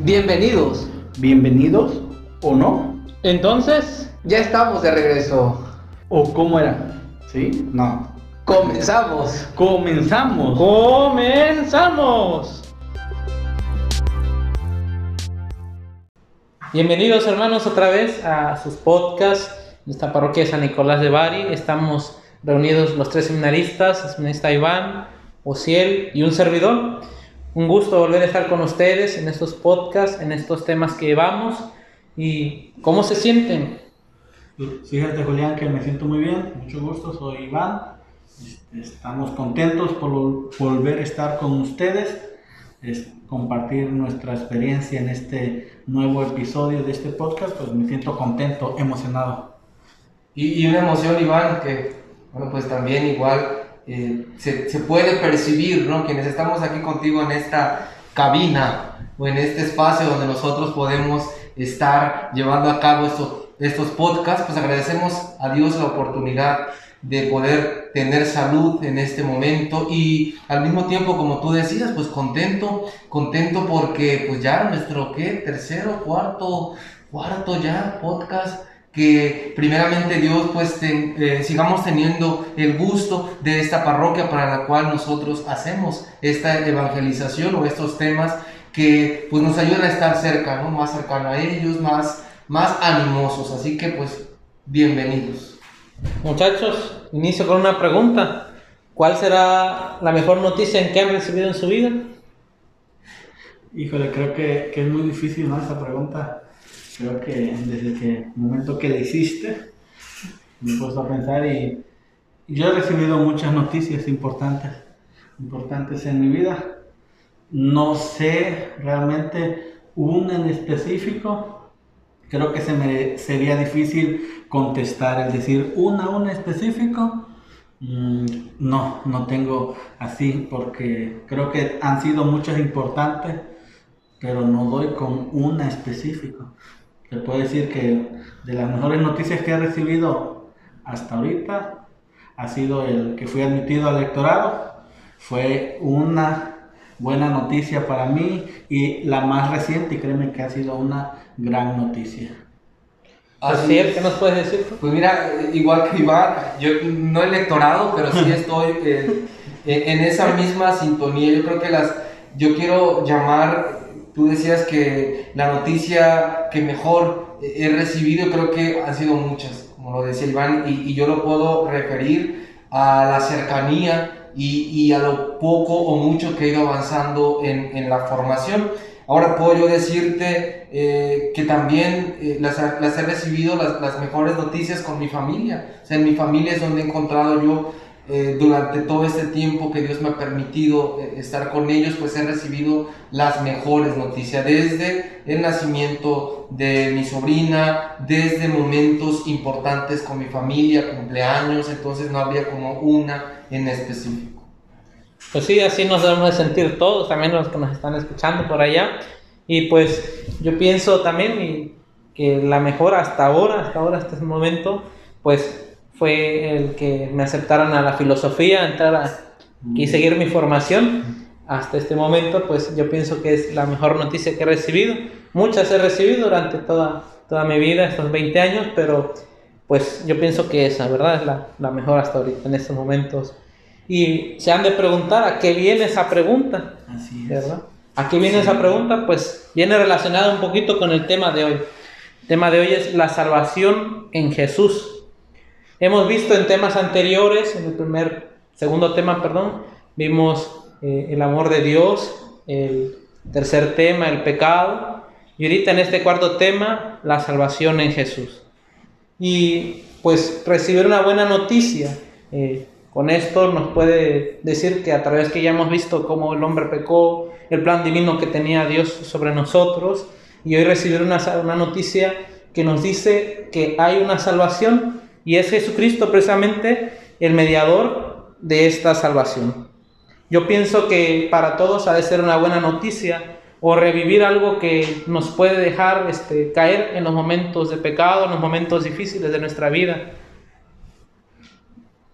Bienvenidos. ¿Bienvenidos o no? Entonces, ya estamos de regreso. ¿O cómo era? ¿Sí? No. Comenzamos. Comenzamos. Comenzamos. Bienvenidos hermanos otra vez a sus podcasts en esta parroquia de San Nicolás de Bari. Estamos reunidos los tres seminaristas, el seminarista Iván, Ociel y un servidor. Un gusto volver a estar con ustedes en estos podcasts, en estos temas que llevamos. ¿Y cómo se sienten? Fíjate Julián que me siento muy bien, mucho gusto, soy Iván. Este, Estamos contentos por volver a estar con ustedes, es compartir nuestra experiencia en este nuevo episodio de este podcast, pues me siento contento, emocionado. Y, y una emoción, Iván, que, bueno, pues también igual eh, se, se, puede percibir, ¿no? Quienes estamos aquí contigo en esta cabina o en este espacio donde nosotros podemos estar llevando a cabo estos, estos podcasts, pues agradecemos a Dios la oportunidad de poder tener salud en este momento y al mismo tiempo, como tú decías, pues contento, contento porque pues ya nuestro, ¿qué? Tercero, cuarto, cuarto ya podcast que primeramente Dios pues ten, eh, sigamos teniendo el gusto de esta parroquia para la cual nosotros hacemos esta evangelización o estos temas que pues nos ayudan a estar cerca, ¿no? Más cercano a ellos, más, más animosos. Así que pues bienvenidos. Muchachos, inicio con una pregunta. ¿Cuál será la mejor noticia en que han recibido en su vida? Híjole, creo que, que es muy difícil, ¿no? Esa pregunta creo que desde que el momento que le hiciste, me he puesto a pensar y, yo he recibido muchas noticias importantes, importantes en mi vida. No sé realmente una en específico. Creo que se me sería difícil contestar, el decir una, una específico. Mm, no, no tengo así porque creo que han sido muchas importantes, pero no doy con una específico. Te puedo decir que de las mejores noticias que he recibido hasta ahorita ha sido el que fui admitido al electorado. Fue una buena noticia para mí y la más reciente y créeme que ha sido una gran noticia. Así es, ¿qué nos puedes decir? Pues mira, igual que Iván, yo no electorado, pero sí estoy eh, en esa misma sintonía. Yo creo que las, yo quiero llamar Tú decías que la noticia que mejor he recibido creo que han sido muchas, como lo decía Iván, y, yo lo puedo referir a la cercanía y, a lo poco o mucho que he ido avanzando en, en la formación. Ahora puedo yo decirte eh, que también eh, las, las, he recibido las, las, mejores noticias con mi familia. O sea, en mi familia es donde he encontrado yo eh, durante todo este tiempo que Dios me ha permitido eh, estar con ellos, pues he recibido las mejores noticias, desde el nacimiento de mi sobrina, desde momentos importantes con mi familia, cumpleaños, entonces no había como una en específico. Pues sí, así nos debemos de sentir todos, también los que nos están escuchando por allá. Y pues yo pienso también que la mejor hasta ahora, hasta ahora, hasta este momento, pues fue el que me aceptaran a la filosofía, entrar a, y seguir mi formación. Hasta este momento, pues yo pienso que es la mejor noticia que he recibido. Muchas he recibido durante toda, toda mi vida, estos 20 años, pero pues yo pienso que esa, ¿verdad? Es la, la mejor hasta ahorita, en estos momentos. Y se han de preguntar a qué viene esa pregunta. Así es. ¿verdad? ¿A qué viene sí. esa pregunta? Pues viene relacionada un poquito con el tema de hoy. El tema de hoy es la salvación en Jesús. Hemos visto en temas anteriores, en el primer, segundo tema, perdón, vimos eh, el amor de Dios, el tercer tema, el pecado, y ahorita en este cuarto tema, la salvación en Jesús. Y pues recibir una buena noticia, eh, con esto nos puede decir que a través que ya hemos visto cómo el hombre pecó, el plan divino que tenía Dios sobre nosotros, y hoy recibir una, una noticia que nos dice que hay una salvación y es Jesucristo precisamente el mediador de esta salvación. Yo pienso que para todos ha de ser una buena noticia o revivir algo que nos puede dejar este, caer en los momentos de pecado, en los momentos difíciles de nuestra vida.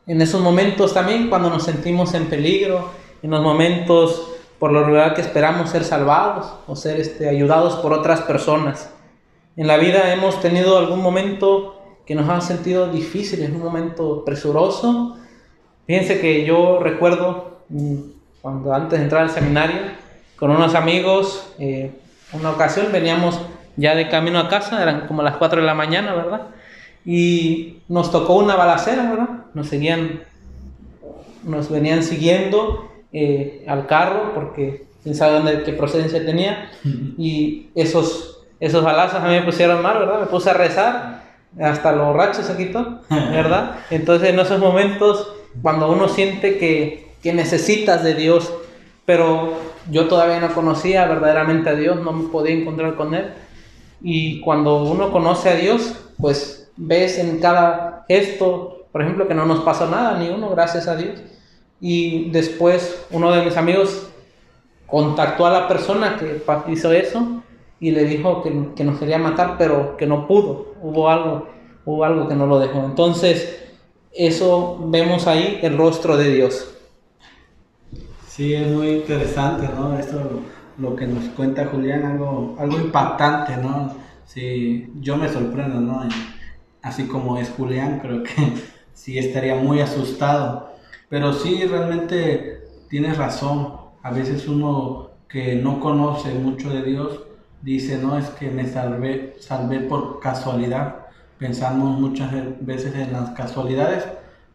En esos momentos también cuando nos sentimos en peligro, en los momentos por lo regular que esperamos ser salvados o ser este, ayudados por otras personas. En la vida hemos tenido algún momento que nos ha sentido difícil, un momento presuroso. Fíjense que yo recuerdo mm, cuando antes de entrar al seminario, con unos amigos, eh, una ocasión veníamos ya de camino a casa, eran como las 4 de la mañana, ¿verdad? Y nos tocó una balacera, ¿verdad? Nos seguían, nos venían siguiendo eh, al carro porque quién sabe dónde, qué procedencia tenía. Y esos, esos balazos a mí me pusieron mal, ¿verdad? Me puse a rezar, hasta los borracho se quitó, ¿verdad? Entonces en esos momentos, cuando uno siente que, que necesitas de Dios, pero yo todavía no conocía verdaderamente a Dios, no me podía encontrar con Él. Y cuando uno conoce a Dios, pues ves en cada gesto, por ejemplo, que no nos pasó nada, ni uno, gracias a Dios. Y después uno de mis amigos contactó a la persona que hizo eso y le dijo que, que nos quería matar, pero que no pudo. Hubo algo, hubo algo que no lo dejó. Entonces, eso vemos ahí el rostro de Dios. Sí, es muy interesante, ¿no? Esto lo que nos cuenta Julián, algo, algo impactante, ¿no? Sí, yo me sorprendo, ¿no? Así como es Julián, creo que sí estaría muy asustado pero sí, realmente tienes razón. A veces uno que no conoce mucho de Dios dice, no, es que me salvé, por casualidad. Pensamos muchas veces en las casualidades,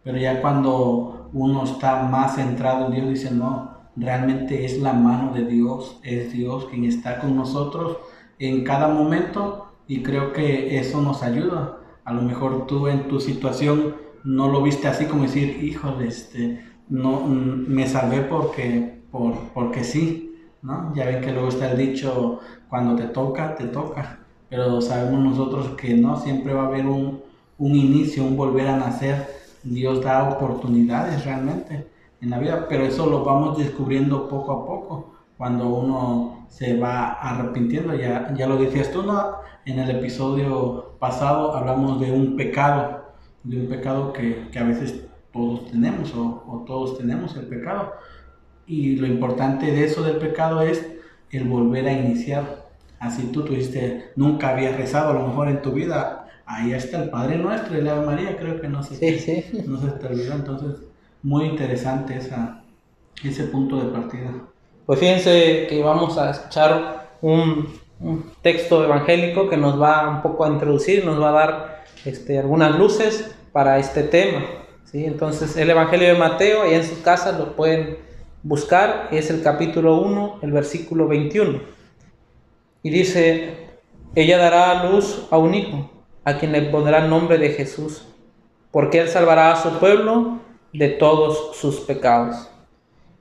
pero ya cuando uno está más centrado en Dios, dice, no, realmente es la mano de Dios, es Dios quien está con nosotros en cada momento y creo que eso nos ayuda. A lo mejor tú en tu situación no lo viste así como decir, híjole, este, no, mm, me salvé porque, por, porque sí, ¿no? Ya ven que luego está el dicho, cuando te toca, te toca, pero sabemos nosotros que no, siempre va a haber un, un inicio, un volver a nacer, Dios da oportunidades realmente en la vida, pero eso lo vamos descubriendo poco a poco, cuando uno se va arrepintiendo, ya, ya lo decías tú, ¿no? En el episodio pasado hablamos de un pecado, de un pecado que, que a veces todos tenemos o, o, todos tenemos el pecado. Y lo importante de eso del pecado es el volver a iniciar. Así tú tuviste, nunca habías rezado a lo mejor en tu vida, ahí está el Padre Nuestro y la Ave María, creo que no se, no se te olvidó. Entonces, muy interesante esa, ese punto de partida. Pues fíjense que vamos a escuchar un, un texto evangélico que nos va un poco a introducir, nos va a dar este, algunas luces para este tema. ¿sí? Entonces, el Evangelio de Mateo, ahí en su casa lo pueden buscar, es el capítulo 1, el versículo 21. Y dice, ella dará luz a un hijo, a quien le pondrá el nombre de Jesús, porque él salvará a su pueblo de todos sus pecados.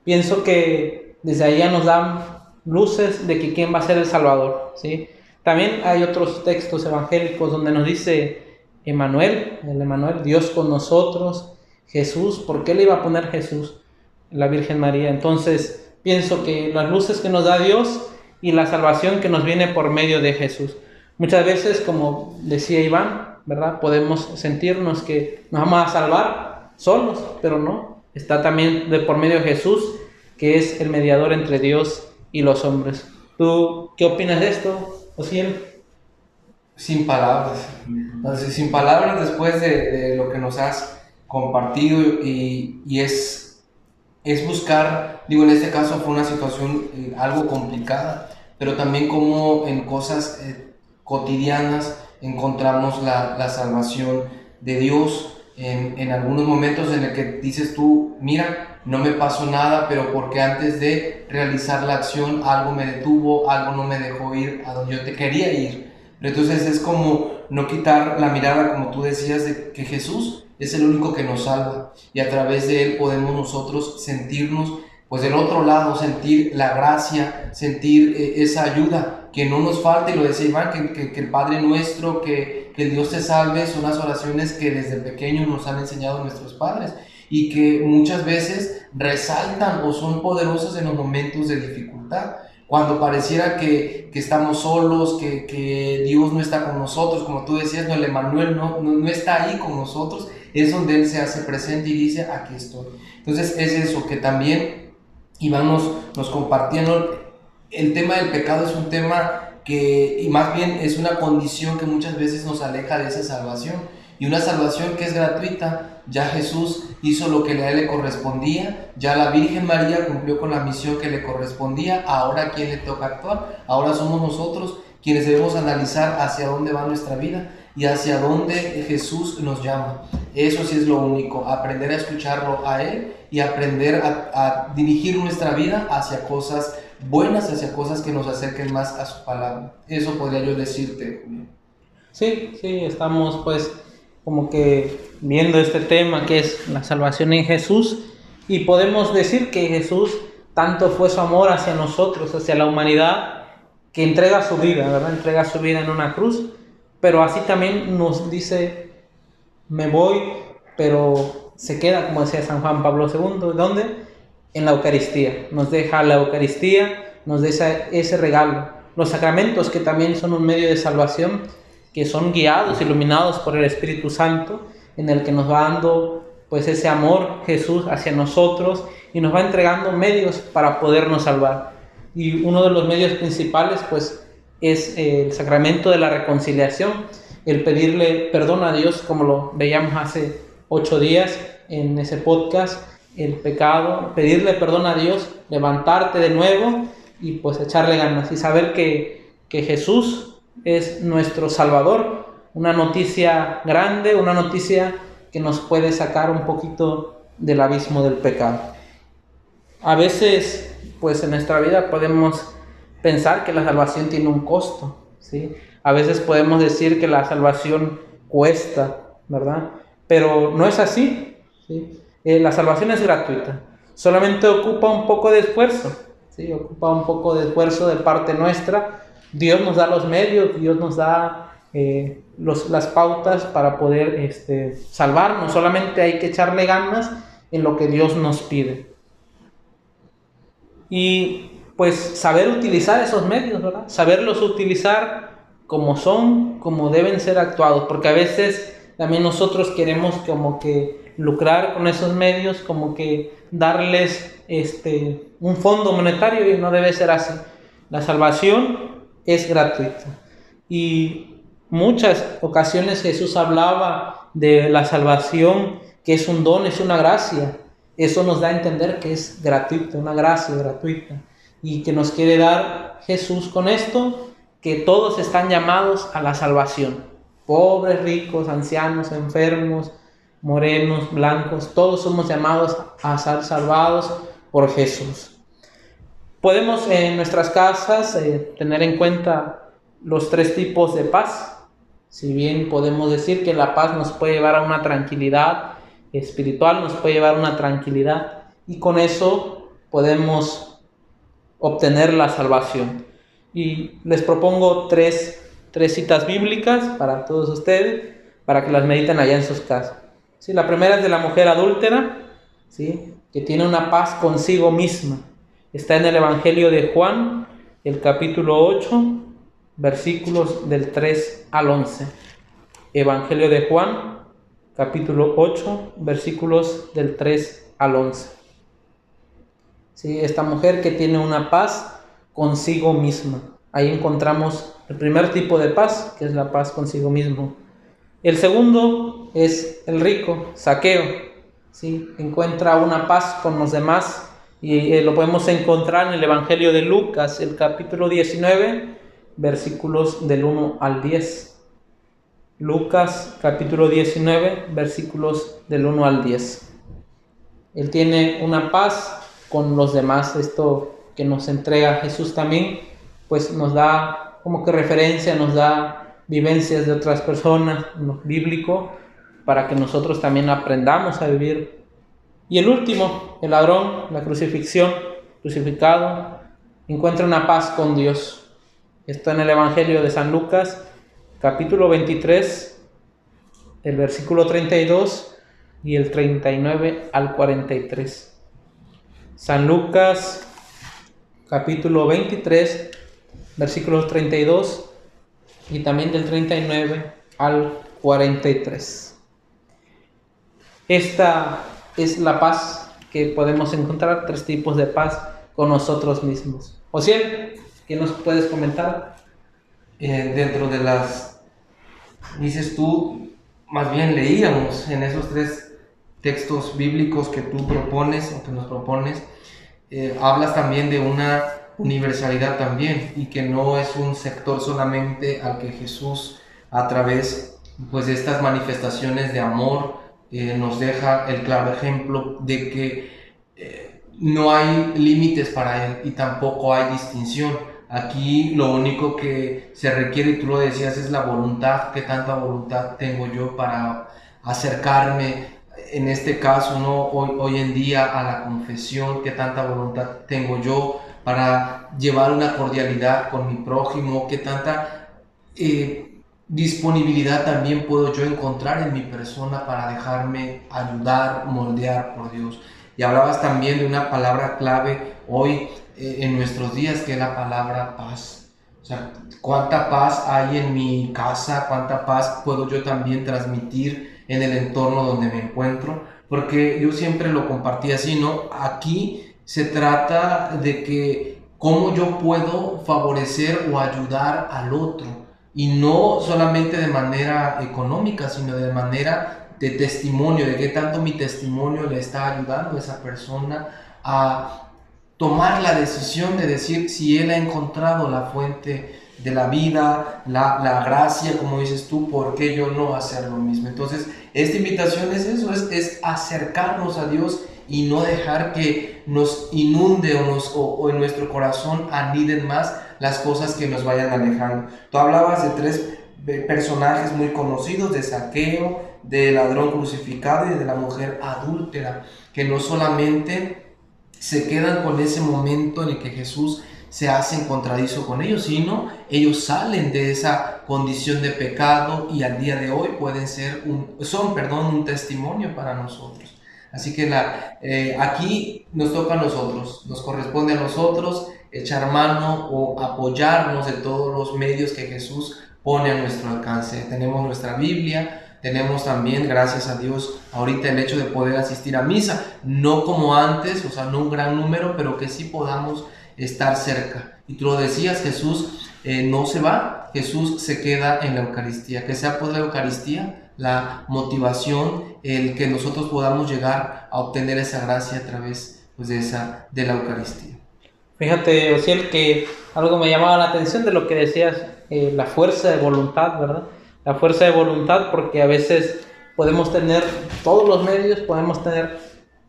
Pienso que desde ahí nos dan luces de que quién va a ser el Salvador. ¿sí? También hay otros textos evangélicos donde nos dice Emanuel, el Emanuel, Dios con nosotros, Jesús, ¿por qué le iba a poner Jesús? La Virgen María. Entonces, pienso que las luces que nos da Dios y la salvación que nos viene por medio de Jesús. Muchas veces, como decía Iván, ¿verdad? Podemos sentirnos que nos vamos a salvar solos, pero no. Está también de por medio de Jesús, que es el mediador entre Dios y los hombres. ¿Tú qué opinas de esto, Osiel? Sin palabras. Entonces, sin palabras después de, lo que nos has compartido y, y, es, es buscar, digo, en este caso fue una situación eh, algo complicada, pero también como en cosas eh, cotidianas encontramos la, la, salvación de Dios. En, en, algunos momentos en el que dices tú, mira, no me pasó nada, pero porque antes de realizar la acción algo me detuvo, algo no me dejó ir a donde yo te quería ir. Entonces es como no quitar la mirada, como tú decías, de que Jesús es el único que nos salva. Y a través de Él podemos nosotros sentirnos, pues del otro lado, sentir la gracia, sentir eh, esa ayuda, que no nos falte, y lo decía Iván, que, que, el Padre nuestro, que, que el Dios te salve, son las oraciones que desde pequeños nos han enseñado nuestros padres. Y que muchas veces resaltan o son poderosos en los momentos de dificultad. Cuando pareciera que, estamos solos, que, que, Dios no está con nosotros, como tú decías, no, el Emanuel no, no, no, está ahí con nosotros, es donde Él se hace presente y dice, aquí estoy. Entonces es eso, que también Iván nos, nos compartieron, el tema del pecado es un tema que, y más bien es una condición que muchas veces nos aleja de esa salvación. Y una salvación que es gratuita, ya Jesús hizo lo que a él le correspondía, ya la Virgen María cumplió con la misión que le correspondía, ahora quién le toca actuar, ahora somos nosotros quienes debemos analizar hacia dónde va nuestra vida y hacia dónde Jesús nos llama. Eso sí es lo único, aprender a escucharlo a Él y aprender a, dirigir nuestra vida hacia cosas buenas, hacia cosas que nos acerquen más a su palabra. Eso podría yo decirte, Sí, sí, estamos pues como que viendo este tema que es la salvación en Jesús y podemos decir que Jesús tanto fue su amor hacia nosotros, hacia la humanidad, que entrega su vida, ¿verdad? Entrega su vida en una cruz, pero así también nos dice, me voy, pero se queda, como decía San Juan Pablo II, ¿dónde? En la Eucaristía. Nos deja la Eucaristía, nos deja ese regalo. Los sacramentos, que también son un medio de salvación, que son guiados, iluminados por el Espíritu Santo, en el que nos va dando pues ese amor Jesús hacia nosotros y nos va entregando medios para podernos salvar. Y uno de los medios principales pues es el sacramento de la reconciliación, el pedirle perdón a Dios, como lo veíamos hace ocho días en ese podcast, el pecado, pedirle perdón a Dios, levantarte de nuevo y pues echarle ganas y saber que, que Jesús es nuestro Salvador. Una noticia grande, una noticia que nos puede sacar un poquito del abismo del pecado. A veces, pues en nuestra vida podemos pensar que la salvación tiene un costo, ¿sí? A veces podemos decir que la salvación cuesta, ¿verdad? Pero no es así, ¿sí? Eh, la salvación es gratuita, solamente ocupa un poco de esfuerzo, ¿sí? Ocupa un poco de esfuerzo de parte nuestra, Dios nos da los medios, Dios nos da eh, las pautas para poder este, salvarnos. Solamente hay que echarle ganas en lo que Dios nos pide. Y pues saber utilizar esos medios, ¿verdad? Saberlos utilizar como son, como deben ser actuados, porque a veces también nosotros queremos como que lucrar con esos medios, como que darles este, un fondo monetario y no debe ser así. La salvación es gratuita. Y muchas ocasiones Jesús hablaba de la salvación, que es un don, es una gracia. Eso nos da a entender que es gratuita, una gracia gratuita. Y que nos quiere dar Jesús con esto, que todos están llamados a la salvación. Pobres, ricos, ancianos, enfermos, morenos, blancos, todos somos llamados a ser salvados por Jesús. Podemos en nuestras casas eh, tener en cuenta los tres tipos de paz. Si bien podemos decir que la paz nos puede llevar a una tranquilidad espiritual, nos puede llevar a una tranquilidad y con eso podemos obtener la salvación. Y les propongo tres, tres citas bíblicas para todos ustedes, para que las mediten allá en sus casas. ¿Sí? La primera es de la mujer adúltera, ¿sí? que tiene una paz consigo misma. Está en el Evangelio de Juan, el capítulo 8, versículos del 3 al 11. Evangelio de Juan, capítulo 8, versículos del 3 al 11. Sí, esta mujer que tiene una paz consigo misma. Ahí encontramos el primer tipo de paz, que es la paz consigo mismo. El segundo es el rico, saqueo. ¿sí? Encuentra una paz con los demás y eh, lo podemos encontrar en el Evangelio de Lucas, el capítulo 19, versículos del 1 al 10. Lucas capítulo 19, versículos del 1 al 10. Él tiene una paz con los demás. Esto que nos entrega Jesús también, pues nos da como que referencia, nos da vivencias de otras personas, bíblico, para que nosotros también aprendamos a vivir y el último, el ladrón, la crucifixión, crucificado, encuentra una paz con Dios. Está en el Evangelio de San Lucas, capítulo 23, el versículo 32 y el 39 al 43. San Lucas, capítulo 23, versículos 32 y también del 39 al 43. Esta es la paz que podemos encontrar tres tipos de paz con nosotros mismos. O ¿qué nos puedes comentar? Eh, dentro de las, dices tú, más bien leíamos en esos tres textos bíblicos que tú propones o que nos propones, eh, hablas también de una universalidad también y que no es un sector solamente al que Jesús a través pues de estas manifestaciones de amor eh, nos deja el claro ejemplo de que eh, no hay límites para él y tampoco hay distinción. Aquí lo único que se requiere, y tú lo decías, es la voluntad, qué tanta voluntad tengo yo para acercarme, en este caso, ¿no? hoy, hoy en día, a la confesión, qué tanta voluntad tengo yo para llevar una cordialidad con mi prójimo, qué tanta eh, disponibilidad también puedo yo encontrar en mi persona para dejarme ayudar, moldear por Dios. Y hablabas también de una palabra clave hoy eh, en nuestros días, que es la palabra paz. O sea, cuánta paz hay en mi casa, cuánta paz puedo yo también transmitir en el entorno donde me encuentro, porque yo siempre lo compartí así, ¿no? Aquí se trata de que cómo yo puedo favorecer o ayudar al otro. Y no solamente de manera económica, sino de manera de testimonio, de qué tanto mi testimonio le está ayudando a esa persona a tomar la decisión de decir si él ha encontrado la fuente de la vida, la, la, gracia, como dices tú, ¿por qué yo no hacer lo mismo? Entonces, esta invitación es eso, es, es acercarnos a Dios y no dejar que nos inunde o, nos, o, en nuestro corazón aniden más las cosas que nos vayan alejando. Tú hablabas de tres personajes muy conocidos, de Saqueo, de ladrón crucificado y de la mujer adúltera, que no solamente se quedan con ese momento en el que Jesús se hace encontradizo con ellos, sino ellos salen de esa condición de pecado y al día de hoy pueden ser un, son, perdón, un testimonio para nosotros. Así que la, eh, aquí nos toca a nosotros, nos corresponde a nosotros echar mano o apoyarnos de todos los medios que Jesús pone a nuestro alcance. Tenemos nuestra Biblia, tenemos también, gracias a Dios, ahorita el hecho de poder asistir a misa, no como antes, o sea, no un gran número, pero que sí podamos estar cerca. Y tú lo decías, Jesús eh, no se va, Jesús se queda en la Eucaristía. Que sea por la Eucaristía la motivación, el que nosotros podamos llegar a obtener esa gracia a través pues, de, esa, de la Eucaristía. Fíjate, Ociel, que algo me llamaba la atención de lo que decías, eh, la fuerza de voluntad, ¿verdad? La fuerza de voluntad porque a veces podemos tener todos los medios, podemos tener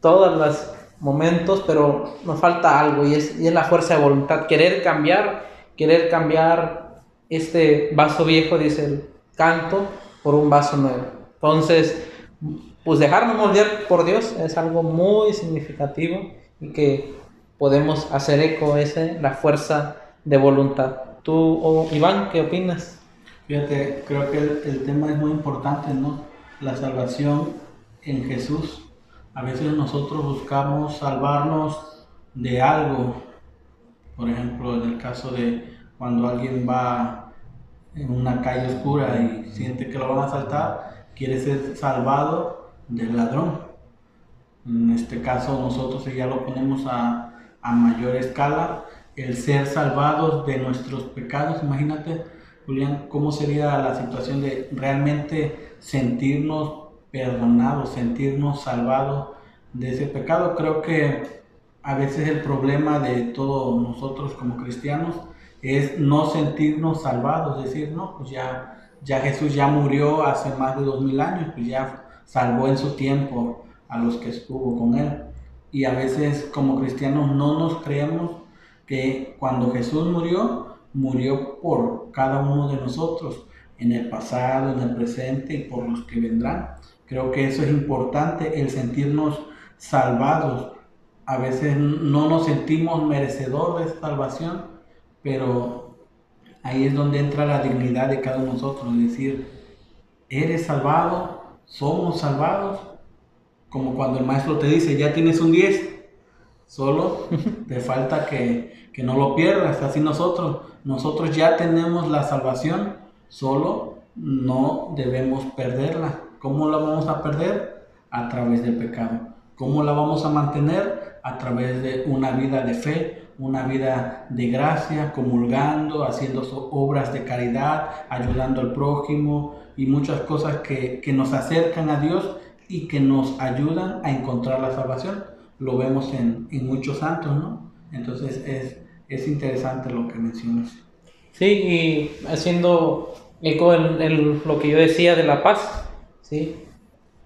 todos los momentos, pero nos falta algo y es, y es la fuerza de voluntad, querer cambiar, querer cambiar este vaso viejo, dice el canto, por un vaso nuevo. Entonces, pues dejarnos moldear por Dios es algo muy significativo y que podemos hacer eco ese, la fuerza de voluntad. Tú, o Iván, ¿qué opinas? Fíjate, creo que el, tema es muy importante, ¿no? La salvación en Jesús. A veces nosotros buscamos salvarnos de algo. Por ejemplo, en el caso de cuando alguien va en una calle oscura y siente que lo van a asaltar, quiere ser salvado del ladrón. En este caso nosotros ya lo ponemos a, a mayor escala, el ser salvados de nuestros pecados. Imagínate, Julián, cómo sería la situación de realmente sentirnos perdonados, sentirnos salvados de ese pecado. Creo que a veces el problema de todos nosotros como cristianos es no sentirnos salvados, decir, no, pues ya, ya Jesús ya murió hace más de dos mil años, pues ya salvó en su tiempo a los que estuvo con él. Y a veces como cristianos no nos creemos que cuando Jesús murió, murió por cada uno de nosotros, en el pasado, en el presente y por los que vendrán. Creo que eso es importante, el sentirnos salvados. A veces no nos sentimos merecedores de salvación, pero ahí es donde entra la dignidad de cada uno de nosotros, es decir, eres salvado, somos salvados, como cuando el maestro te dice, ya tienes un 10, solo te falta que, que no lo pierdas, así nosotros, nosotros ya tenemos la salvación, solo no debemos perderla. ¿Cómo la vamos a perder? A través del pecado. ¿Cómo la vamos a mantener? A través de una vida de fe, una vida de gracia, comulgando, haciendo obras de caridad, ayudando al prójimo y muchas cosas que, que nos acercan a Dios y que nos ayudan a encontrar la salvación. Lo vemos en, en muchos santos, ¿no? Entonces es, es interesante lo que mencionas. Sí, y haciendo eco en, lo que yo decía de la paz, ¿sí?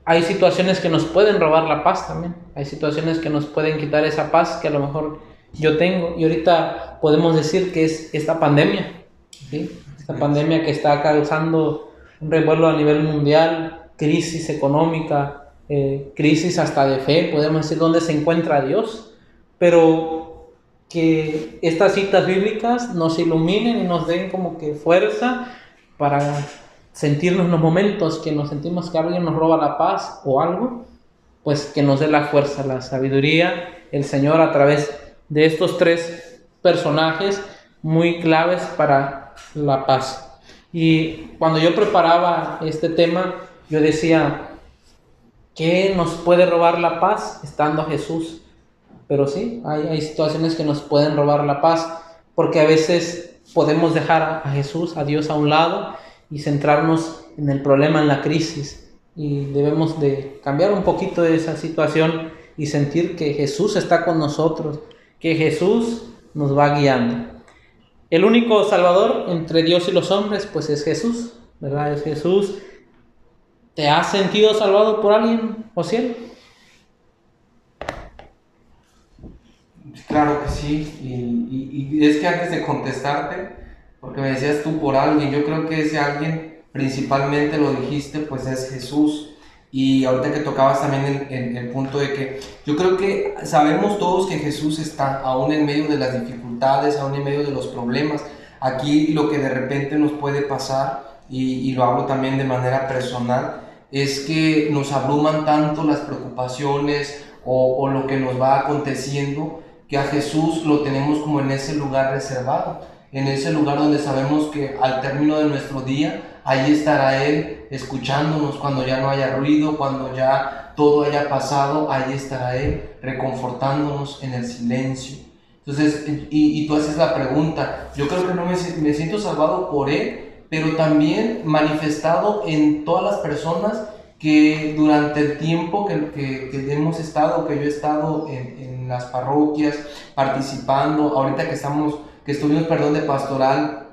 Hay situaciones que nos pueden robar la paz también, hay situaciones que nos pueden quitar esa paz que a lo mejor yo tengo y ahorita podemos decir que es esta pandemia. Esta pandemia que está causando un revuelo a nivel mundial, crisis económica, eh, crisis hasta de fe, podemos decir dónde se encuentra Dios, pero que estas citas bíblicas nos iluminen y nos den como que fuerza para sentirnos en los momentos que nos sentimos que alguien nos roba la paz o algo, pues que nos dé la fuerza, la sabiduría, el Señor a través de estos tres personajes muy claves para la paz. Y cuando yo preparaba este tema, yo decía, ¿qué nos puede robar la paz estando Jesús? Pero sí, hay, situaciones que nos pueden robar la paz, porque a veces podemos dejar a, Jesús, a Dios a un lado y centrarnos en el problema, en la crisis. Y debemos de cambiar un poquito de esa situación y sentir que Jesús está con nosotros, que Jesús nos va guiando. El único Salvador entre Dios y los hombres, pues es Jesús, ¿verdad? Es Jesús. ¿Te has sentido salvado por alguien, cielo? Claro que sí, y, es que antes de contestarte, porque me decías tú por alguien, yo creo que ese alguien principalmente lo dijiste, pues es Jesús. Y ahorita que tocabas también el, punto de que yo creo que sabemos todos que Jesús está aún en medio de las dificultades, aún en medio de los problemas. Aquí lo que de repente nos puede pasar, y, y lo hablo también de manera personal, es que nos abruman tanto las preocupaciones o, o lo que nos va aconteciendo que a Jesús lo tenemos como en ese lugar reservado, en ese lugar donde sabemos que al término de nuestro día, ahí estará Él escuchándonos cuando ya no haya ruido, cuando ya todo haya pasado, ahí estará Él reconfortándonos en el silencio. Entonces, y, tú haces la pregunta, yo creo que no me, me siento salvado por Él, pero también manifestado en todas las personas que durante el tiempo que, que, hemos estado, que yo he estado en, en, las parroquias, participando, ahorita que estamos, que estuvimos, perdón, de pastoral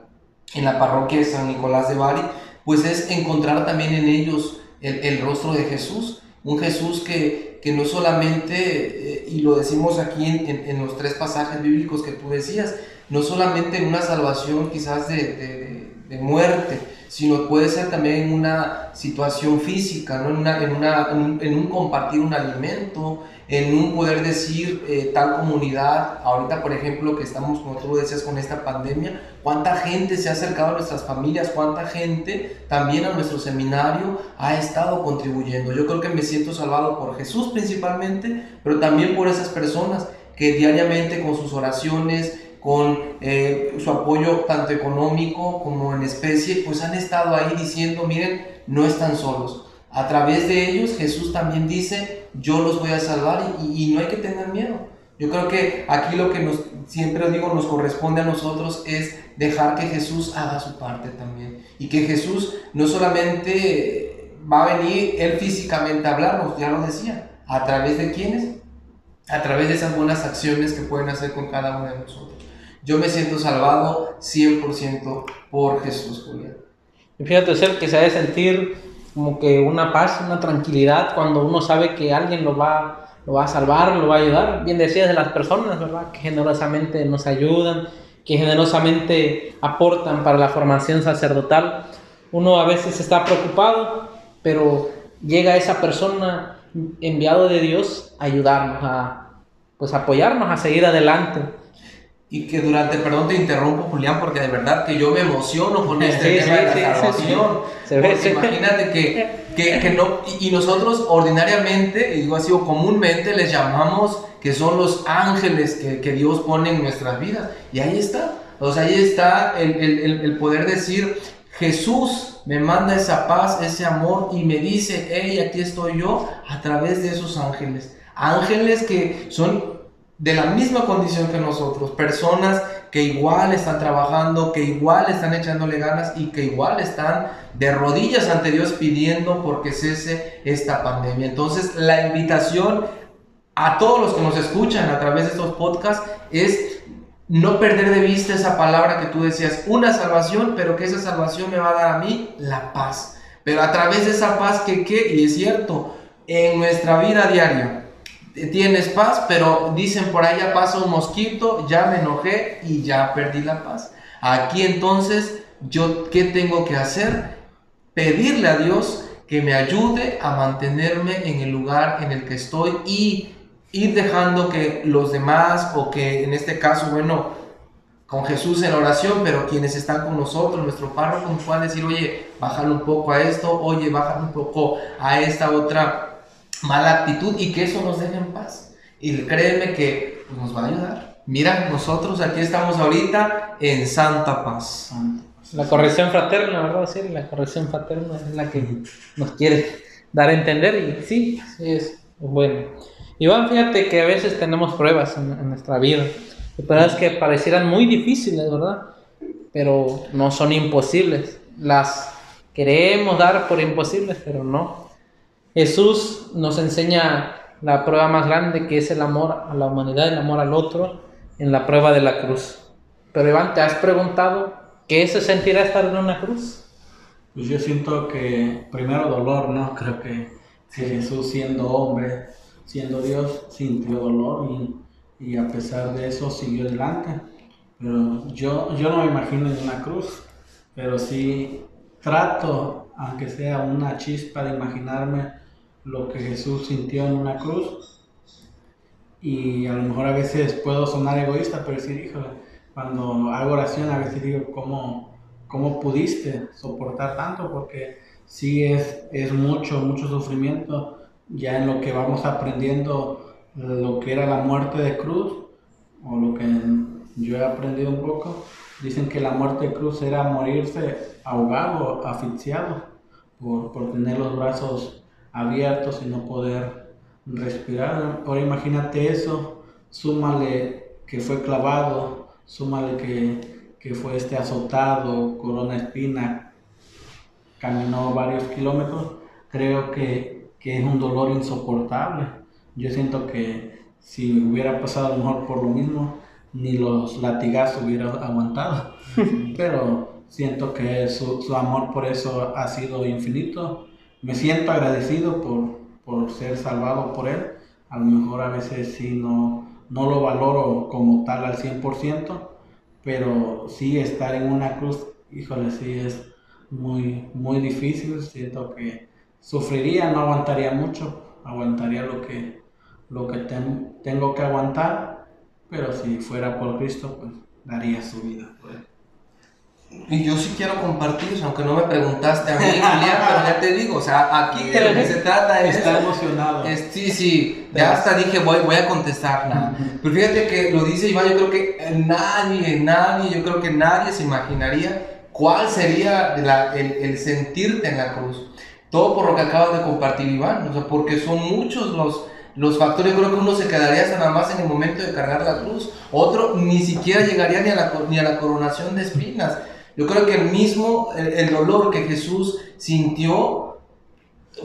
en la parroquia de San Nicolás de Bari, pues es encontrar también en ellos el, rostro de Jesús, un Jesús que, que no solamente, eh, y lo decimos aquí en, los tres pasajes bíblicos que tú decías, no solamente en una salvación quizás de, de, muerte, sino puede ser también en una situación física, ¿no? en, una, en, un, compartir un alimento, en un poder decir eh, tal comunidad, ahorita por ejemplo que estamos, como tú decías, con esta pandemia, cuánta gente se ha acercado a nuestras familias, cuánta gente también a nuestro seminario ha estado contribuyendo. Yo creo que me siento salvado por Jesús principalmente, pero también por esas personas que diariamente con sus oraciones, con eh, su apoyo tanto económico como en especie, pues han estado ahí diciendo, miren, no están solos. A través de ellos Jesús también dice, yo los voy a salvar y, no hay que tener miedo. Yo creo que aquí lo que nos, siempre digo, nos corresponde a nosotros es dejar que Jesús haga su parte también. Y que Jesús no solamente va a venir él físicamente a hablarnos, ya lo decía, a través de quiénes, a través de esas buenas acciones que pueden hacer con cada uno de nosotros. Yo me siento salvado 100% por Jesús, Julián. Fíjate, ser que se debe sentir como que una paz, una tranquilidad cuando uno sabe que alguien lo va, lo va a salvar, lo va a ayudar. Bien decías de las personas, ¿verdad? Que generosamente nos ayudan, que generosamente aportan para la formación sacerdotal. Uno a veces está preocupado, pero llega esa persona enviado de Dios a ayudarnos, a pues apoyarnos a seguir adelante y que durante, perdón te interrumpo Julián, porque de verdad que yo me emociono con este tema de la salvación. porque imagínate que, que, que, no, y nosotros ordinariamente, y digo así, o comúnmente les llamamos que son los ángeles que, que Dios pone en nuestras vidas. Y ahí está, o sea, ahí está el, el, el poder decir, Jesús me manda esa paz, ese amor y me dice, hey, aquí estoy yo, a través de esos ángeles ángeles que son de la misma condición que nosotros, personas que igual están trabajando, que igual están echándole ganas y que igual están de rodillas ante Dios pidiendo porque cese esta pandemia. Entonces la invitación a todos los que nos escuchan a través de estos podcasts es no perder de vista esa palabra que tú decías, una salvación, pero que esa salvación me va a dar a mí la paz. Pero a través de esa paz que, ¿qué? y es cierto, en nuestra vida diaria tienes paz, pero dicen por allá pasa un mosquito, ya me enojé y ya perdí la paz. Aquí entonces, ¿yo qué tengo que hacer? Pedirle a Dios que me ayude a mantenerme en el lugar en el que estoy y ir dejando que los demás o que en este caso, bueno, con Jesús en oración, pero quienes están con nosotros, nuestro párroco nos puedan decir, oye, bájale un poco a esto, oye, bájale un poco a esta otra mala actitud y que eso nos deje en paz. Y créeme que nos va a ayudar. Mira, nosotros aquí estamos ahorita en santa paz. La corrección fraterna, ¿verdad? Sí, la corrección fraterna es la que nos quiere dar a entender y sí, sí es bueno. Iván, fíjate que a veces tenemos pruebas en, nuestra vida, pruebas que parecieran muy difíciles, ¿verdad? Pero no son imposibles. Las queremos dar por imposibles, pero no. Jesús nos enseña la prueba más grande que es el amor a la humanidad, el amor al otro, en la prueba de la cruz. Pero Iván, ¿te has preguntado qué se sentirá estar en una cruz? Pues yo siento que primero dolor, ¿no? Creo que Jesús siendo hombre siendo Dios, sintió dolor y, a pesar de eso siguió adelante. Pero yo, yo no me imagino en una cruz, pero sí trato, aunque sea una chispa, de imaginarme lo que Jesús sintió en una cruz. Y a lo mejor a veces puedo sonar egoísta, pero decir, híjole, cuando hago oración a veces digo, ¿cómo, cómo pudiste soportar tanto? Porque sí es, es mucho, mucho sufrimiento ya en lo que vamos aprendiendo lo que era la muerte de cruz, o lo que yo he aprendido un poco, dicen que la muerte de cruz era morirse ahogado, asfixiado, por, por tener los brazos abiertos y no poder respirar. Ahora imagínate eso, súmale que fue clavado, súmale que, que fue este azotado, corona espina, caminó varios kilómetros, creo que que es un dolor insoportable. Yo siento que si hubiera pasado a lo mejor por lo mismo, ni los latigazos hubiera aguantado. Pero siento que su, su, amor por eso ha sido infinito. Me siento agradecido por, por ser salvado por él. A lo mejor a veces sí no, no lo valoro como tal al 100%, pero sí estar en una cruz, híjole, sí es muy, muy difícil. Siento que sufriría, no aguantaría mucho, aguantaría lo que, lo que tengo que aguantar, pero si fuera por Cristo, pues daría su vida Y yo sí quiero compartir, aunque no me preguntaste a mí, Julián, pero ya te digo, o sea, aquí de lo que se trata es... Está emocionado. sí, sí, ya hasta dije, voy, voy a contestar. Nada. Pero fíjate que lo dice Iván, yo creo que nadie, nadie, yo creo que nadie se imaginaría cuál sería el, el sentirte en la cruz. Todo por lo que acabas de compartir, Iván. O sea, porque son muchos los, los factores. Yo creo que uno se quedaría hasta nada más en el momento de cargar la cruz. Otro ni siquiera llegaría ni a la, ni a la coronación de espinas. Yo creo que el mismo, el, dolor que Jesús sintió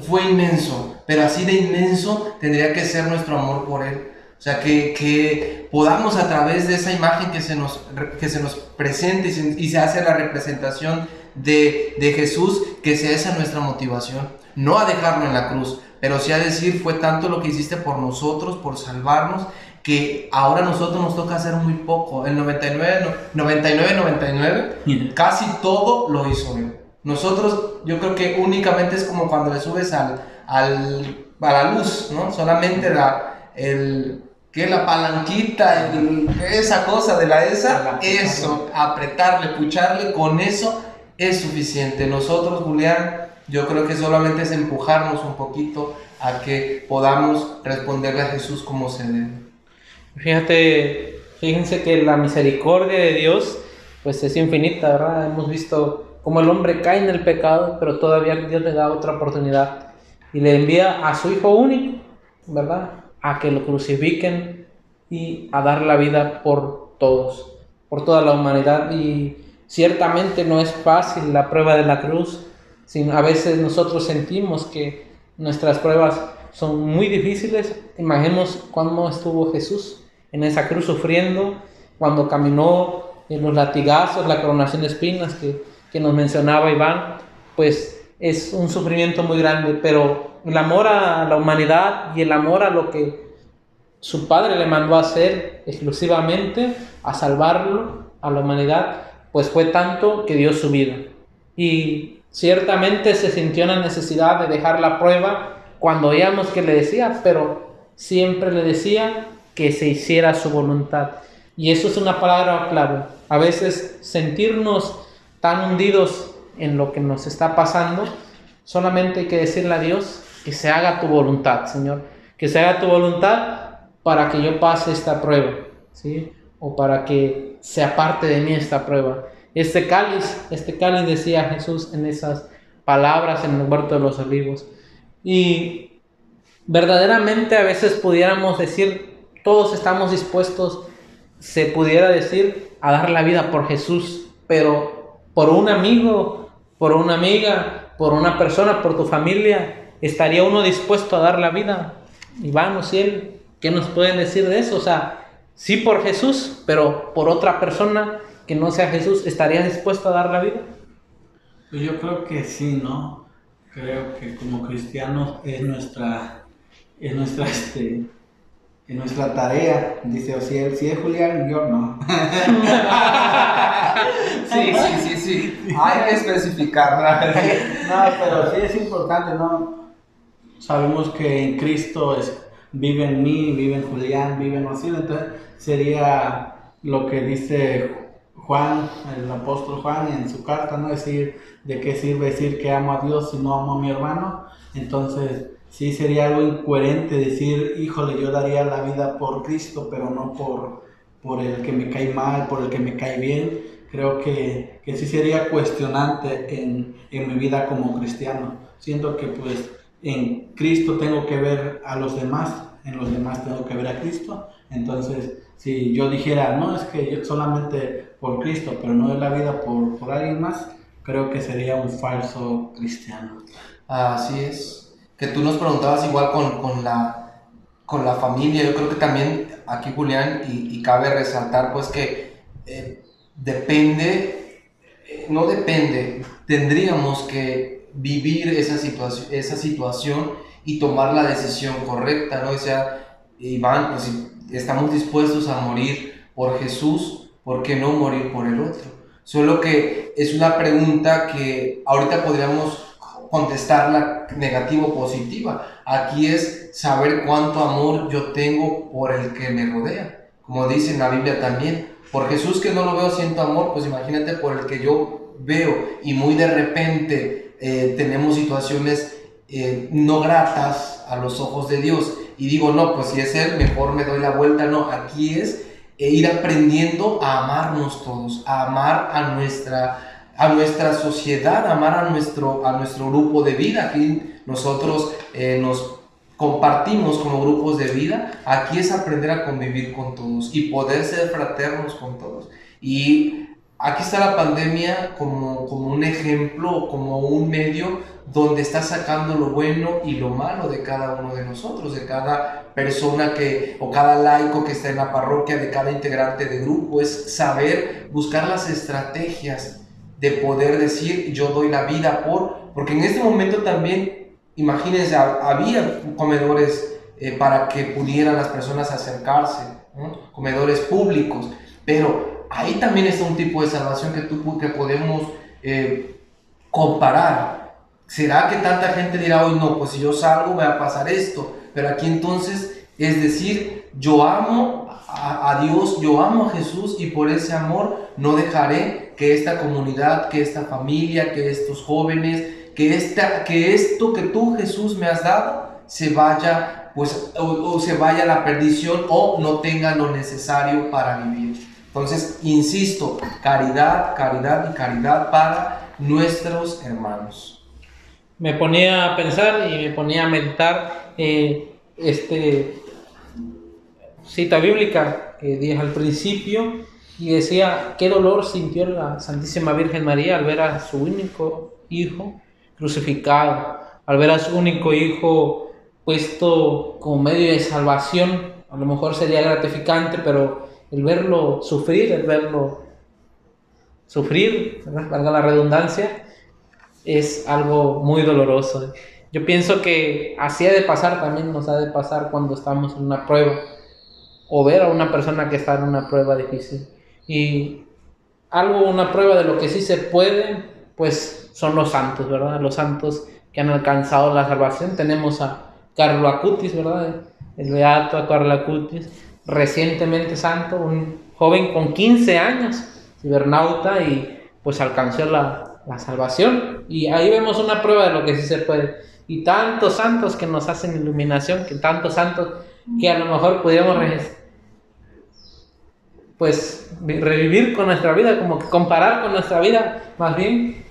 fue inmenso. Pero así de inmenso tendría que ser nuestro amor por Él. O sea, que, que, podamos a través de esa imagen que se nos, que se nos presente y se, hace la representación de, de Jesús, que sea esa nuestra motivación. No a dejarlo en la cruz, pero sí a decir, fue tanto lo que hiciste por nosotros, por salvarnos, que ahora a nosotros nos toca hacer muy poco. El 99, 99, 99, casi todo lo hizo Él. Nosotros, yo creo que únicamente es como cuando le subes al, al, a la luz, ¿no? Solamente la, el, que la palanquita, esa cosa de la esa, eso, apretarle, pucharle, con eso es suficiente. Nosotros, Julián, yo creo que solamente es empujarnos un poquito a que podamos responderle a Jesús como se debe. Fíjate, fíjense que la misericordia de Dios pues es infinita, ¿verdad? Hemos visto cómo el hombre cae en el pecado, pero todavía Dios le da otra oportunidad y le envía a su Hijo único, ¿verdad? a que lo crucifiquen y a dar la vida por todos, por toda la humanidad. Y ciertamente no es fácil la prueba de la cruz, sino a veces nosotros sentimos que nuestras pruebas son muy difíciles. Imaginemos cómo estuvo Jesús en esa cruz sufriendo, cuando caminó en los latigazos, la coronación de espinas que, que nos mencionaba Iván, pues es un sufrimiento muy grande, pero el amor a la humanidad y el amor a lo que su padre le mandó a hacer exclusivamente, a salvarlo, a la humanidad, pues fue tanto que dio su vida. Y ciertamente se sintió la necesidad de dejar la prueba cuando oíamos que le decía, pero siempre le decía que se hiciera su voluntad. Y eso es una palabra clave. A veces sentirnos tan hundidos en lo que nos está pasando, solamente hay que decirle a Dios que se haga tu voluntad, Señor. Que se haga tu voluntad para que yo pase esta prueba, ¿sí? O para que sea parte de mí esta prueba. Este cáliz, este cáliz decía Jesús en esas palabras en el huerto de los olivos. Y verdaderamente a veces pudiéramos decir, todos estamos dispuestos, se pudiera decir, a dar la vida por Jesús, pero por un amigo, por una amiga, por una persona, por tu familia, ¿estaría uno dispuesto a dar la vida? Iván o Ciel, ¿Qué nos pueden decir de eso? O sea, sí por Jesús, pero por otra persona que no sea Jesús, ¿estarías dispuesto a dar la vida? Pues yo creo que sí, ¿no? Creo que como cristianos es nuestra, es nuestra, este, es nuestra tarea. Dice, o si es, si es Julián, yo no. sí, sí, sí, sí. Hay que especificar. no, pero sí es importante, ¿no? Sabemos que en Cristo es vive en mí, vive en Julián, vive en Osiris. Entonces sería lo que dice Juan, el apóstol Juan en su carta, ¿no? Decir, ¿de qué sirve decir que amo a Dios si no amo a mi hermano? Entonces, sí sería algo incoherente decir, híjole, yo daría la vida por Cristo, pero no por, por el que me cae mal, por el que me cae bien. Creo que, que sí sería cuestionante en, en mi vida como cristiano. Siento que pues en Cristo tengo que ver a los demás, en los demás tengo que ver a Cristo. Entonces, si yo dijera, no, es que yo solamente por Cristo, pero no de la vida por, por alguien más, creo que sería un falso cristiano. Así es. Que tú nos preguntabas igual con, con la, con la familia, yo creo que también aquí Julián, y, cabe resaltar pues que eh, depende, eh, no depende, tendríamos que vivir esa situación, esa situación y tomar la decisión correcta, ¿no? O sea, Iván, pues si estamos dispuestos a morir por Jesús, ¿por qué no morir por el otro? Solo que es una pregunta que ahorita podríamos contestarla negativa o positiva. Aquí es saber cuánto amor yo tengo por el que me rodea. Como dice en la Biblia también, por Jesús que no lo veo siento amor, pues imagínate por el que yo veo y muy de repente eh, tenemos situaciones eh, no gratas a los ojos de Dios. Y digo, no, pues si es Él, mejor me doy la vuelta. No, aquí es eh, ir aprendiendo a amarnos todos, a amar a nuestra, a nuestra sociedad, amar a nuestro, a nuestro grupo de vida. Aquí nosotros nos compartimos como grupos de vida. Aquí es aprender a convivir con todos y poder ser fraternos con todos. Y aquí está la pandemia como, como un ejemplo, como un medio donde está sacando lo bueno y lo malo de cada uno de nosotros, de cada persona que, o cada laico que está en la parroquia, de cada integrante de grupo, es saber buscar las estrategias de poder decir yo doy la vida por, porque en este momento también, imagínense, había comedores eh, para que pudieran las personas acercarse, comedores públicos, pero ahí también está un tipo de salvación que, tú, que podemos eh, comparar. ¿Será que tanta gente dirá hoy no, pues si yo salgo va a pasar esto? Pero aquí entonces es decir, yo amo a, Dios, yo amo a Jesús y por ese amor no dejaré que esta comunidad, que esta familia, que estos jóvenes, que, esta, que esto que tú Jesús me has dado se vaya pues o se vaya a la perdición o no tenga lo necesario para vivir. Entonces, insisto, caridad, caridad y caridad para nuestros hermanos. Me ponía a pensar y me ponía a meditar, eh, este, cita bíblica que dije al principio y decía, qué dolor sintió la Santísima Virgen María al ver a su único hijo crucificado, al ver a su único hijo puesto como medio de salvación. A lo mejor sería gratificante, pero el verlo sufrir, el verlo sufrir, valga la redundancia, es algo muy doloroso. Yo pienso que así ha de pasar también, nos ha de pasar cuando estamos en una prueba o ver a una persona que está en una prueba difícil. Y algo, una prueba de lo que sí se puede, pues son los santos, ¿verdad? Los santos que han alcanzado la salvación. Tenemos a Carlo Acutis, ¿verdad? El beato Carlo Acutis, recientemente santo, un joven con 15 años, cibernauta, y pues alcanzó la, la salvación. Y ahí vemos una prueba de lo que sí se puede. Y tantos santos que nos hacen iluminación, que tantos santos que a lo mejor pudiéramos pues revivir con nuestra vida, como que comparar con nuestra vida, más bien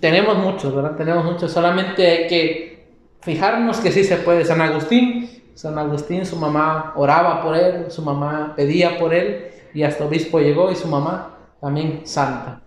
tenemos muchos, ¿verdad? Tenemos muchos, solamente hay que fijarnos que sí se puede. San Agustín, San Agustín, su mamá oraba por él, su mamá pedía por él y hasta obispo llegó y su mamá también santa.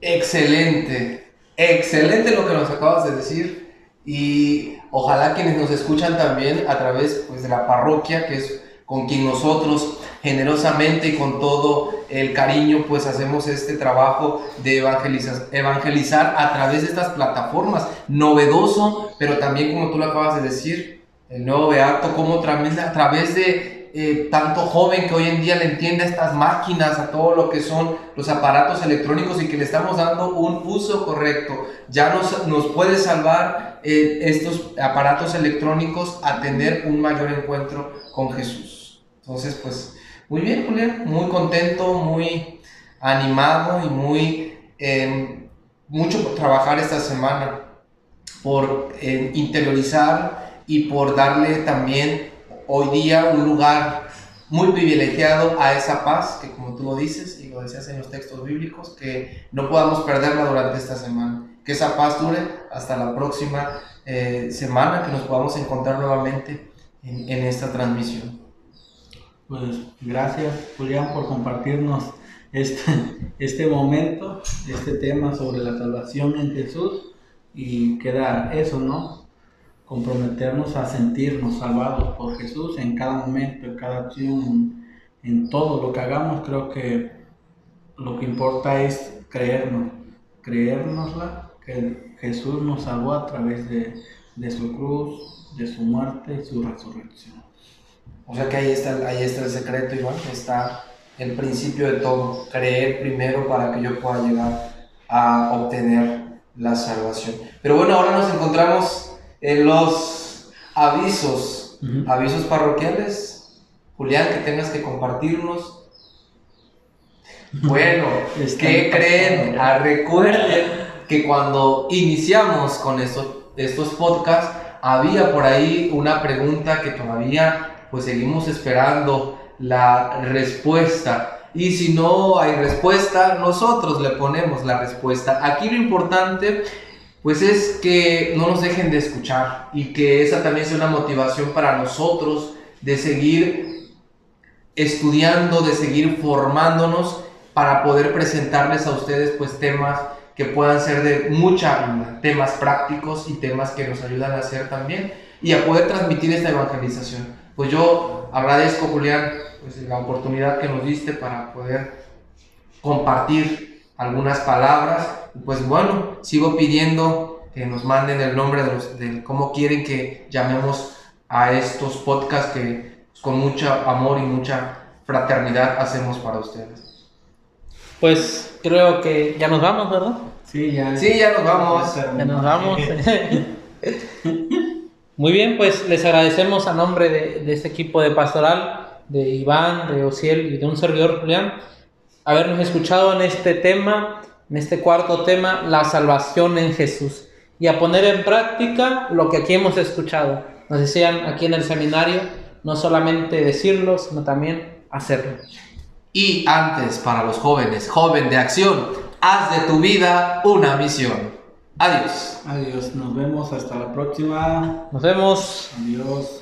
Excelente, excelente lo que nos acabas de decir y ojalá quienes nos escuchan también a través pues, de la parroquia, que es con quien nosotros generosamente y con todo el cariño pues hacemos este trabajo de evangelizar, evangelizar a través de estas plataformas. Novedoso, pero también como tú lo acabas de decir, el nuevo Beato, como a través de eh, tanto joven que hoy en día le entiende a estas máquinas, a todo lo que son los aparatos electrónicos y que le estamos dando un uso correcto. Ya nos, nos puede salvar eh, estos aparatos electrónicos a tener un mayor encuentro con Jesús. Entonces, pues muy bien, Julián, muy contento, muy animado y muy eh, mucho por trabajar esta semana, por eh, interiorizar y por darle también hoy día un lugar muy privilegiado a esa paz que como tú lo dices y lo decías en los textos bíblicos, que no podamos perderla durante esta semana, que esa paz dure hasta la próxima eh, semana, que nos podamos encontrar nuevamente en, en esta transmisión. Pues gracias Julián por compartirnos este, este momento, este tema sobre la salvación en Jesús y queda eso, ¿no? Comprometernos a sentirnos salvados por Jesús en cada momento, en cada acción, en, todo lo que hagamos. Creo que lo que importa es creernos, creérnosla, que Jesús nos salvó a través de, de su cruz, de su muerte y su resurrección. O sea que ahí está, ahí está el secreto, Iván, está el principio de todo, creer primero para que yo pueda llegar a obtener la salvación. Pero bueno, ahora nos encontramos en los avisos, avisos parroquiales. Julián, que tengas que compartirnos. Bueno, ¿qué creen? Ah, recuerden que cuando iniciamos con estos, estos podcasts, había por ahí una pregunta que todavía pues seguimos esperando la respuesta. Y si no hay respuesta, nosotros le ponemos la respuesta. Aquí lo importante pues es que no nos dejen de escuchar y que esa también sea una motivación para nosotros de seguir estudiando, de seguir formándonos para poder presentarles a ustedes pues temas que puedan ser de mucha ayuda, temas prácticos y temas que nos ayudan a hacer también y a poder transmitir esta evangelización pues yo agradezco, Julián, pues, la oportunidad que nos diste para poder compartir algunas palabras. Pues bueno, sigo pidiendo que nos manden el nombre de, los, de cómo quieren que llamemos a estos podcasts que con mucho amor y mucha fraternidad hacemos para ustedes. Pues creo que ya nos vamos, ¿verdad? Sí, ya. Sí, ya nos vamos. Ya nos vamos. Muy bien, pues les agradecemos a nombre de, este equipo de pastoral, de Iván, de Ociel y de un servidor Julián, habernos escuchado en este tema, en este cuarto tema, la salvación en Jesús, y a poner en práctica lo que aquí hemos escuchado. Nos decían aquí en el seminario, no solamente decirlo, sino también hacerlo. Y antes, para los jóvenes, joven de acción, haz de tu vida una misión. Adiós. Adiós. Nos vemos hasta la próxima. Nos vemos. Adiós.